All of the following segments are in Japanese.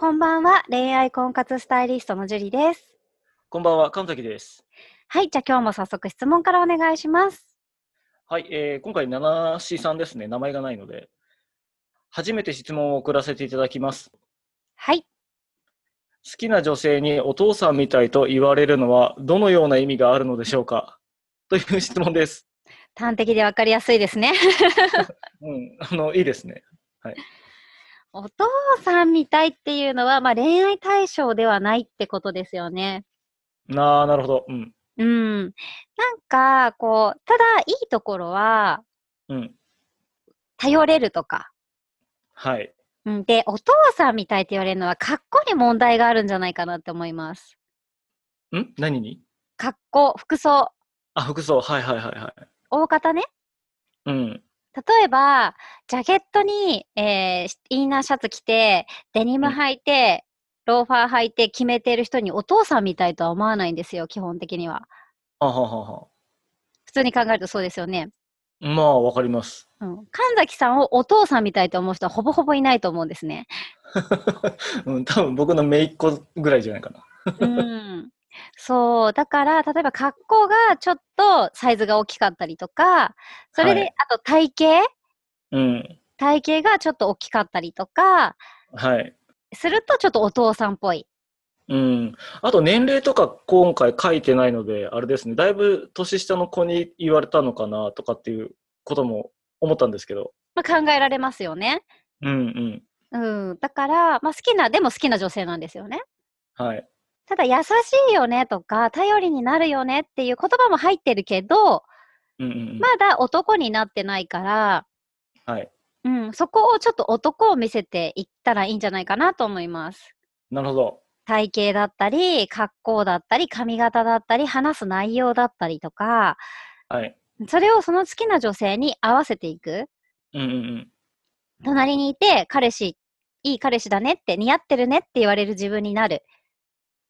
こんばんは、恋愛婚活スタイリストのジュリです。こんばんは、神崎です。はい、じゃあ今日も早速質問からお願いします。はい、えー、今回、七しさんですね、名前がないので、初めて質問を送らせていただきます。はい。好きな女性にお父さんみたいと言われるのは、どのような意味があるのでしょうか？という質問です。端的でわかりやすいですね。うん、あの、いいですね。はい。お父さんみたいっていうのは、まあ、恋愛対象ではないってことですよね。なあ、なるほど。うん。うん。なんか、こう、ただ、いいところは、うん。頼れるとか。はい。うん、で、お父さんみたいって言われるのは、格好に問題があるんじゃないかなって思います。ん？何に？格好、服装。あ、服装。はいはいはいはい。大方ね。うん。例えば、ジャケットに、えー、インナーシャツ着て、デニム履いて、うん、ローファー履いて決めてる人にお父さんみたいとは思わないんですよ、基本的には。ははは普通に考えるとそうですよね。まあ、わかります。うん。神崎さんをお父さんみたいと思う人はほぼほぼいないと思うんですね。うん、多分僕の姪っ子ぐらいじゃないかな。うん。そう。だから、例えば格好がちょっとサイズが大きかったりとか、それで、はい、あと体型？うん。体型がちょっと大きかったりとか、はい。するとちょっとお父さんっぽい。うん。あと年齢とか今回書いてないので、あれですね、だいぶ年下の子に言われたのかなとかっていうことも思ったんですけど。まあ、考えられますよね。うんうん。うん。だから、まあ好きな、でも好きな女性なんですよね。はい。ただ優しいよねとか、頼りになるよねっていう言葉も入ってるけど、うんうん、まだ男になってないから、はい。うん、そこをちょっと男を見せていったらいいんじゃないかなと思います。なるほど。体型だったり、格好だったり、髪型だったり、話す内容だったりとか、はい。それをその好きな女性に合わせていく。うんうんうん。隣にいて、彼氏、いい彼氏だねって、似合ってるねって言われる自分になる。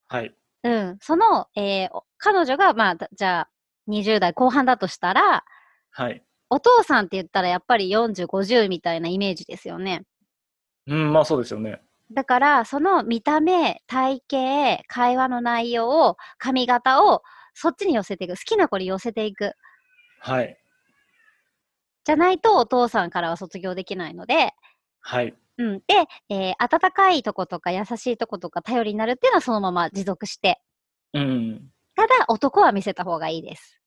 はい。うん。その、えー、彼女が、まあ、じゃあ、20代後半だとしたら、はい。お父さんって言ったらやっぱり40、50みたいなイメージですよね。うん、まあそうですよね。だから、その見た目、体型、会話の内容を、髪型を、そっちに寄せていく。好きな子に寄せていく。はい。じゃないと、お父さんからは卒業できないので、はい。うん。で、えー、温かいとことか優しいとことか頼りになるっていうのはそのまま持続して。うん。ただ、男は見せた方がいいです。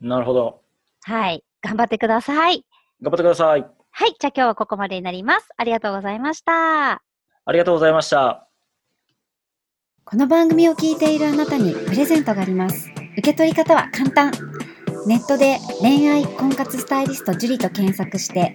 なるほど。はい。頑張ってください。頑張ってください。はい。じゃあ今日はここまでになります。ありがとうございました。ありがとうございました。この番組を聞いているあなたにプレゼントがあります。受け取り方は簡単。ネットで恋愛婚活スタイリスト樹と検索して、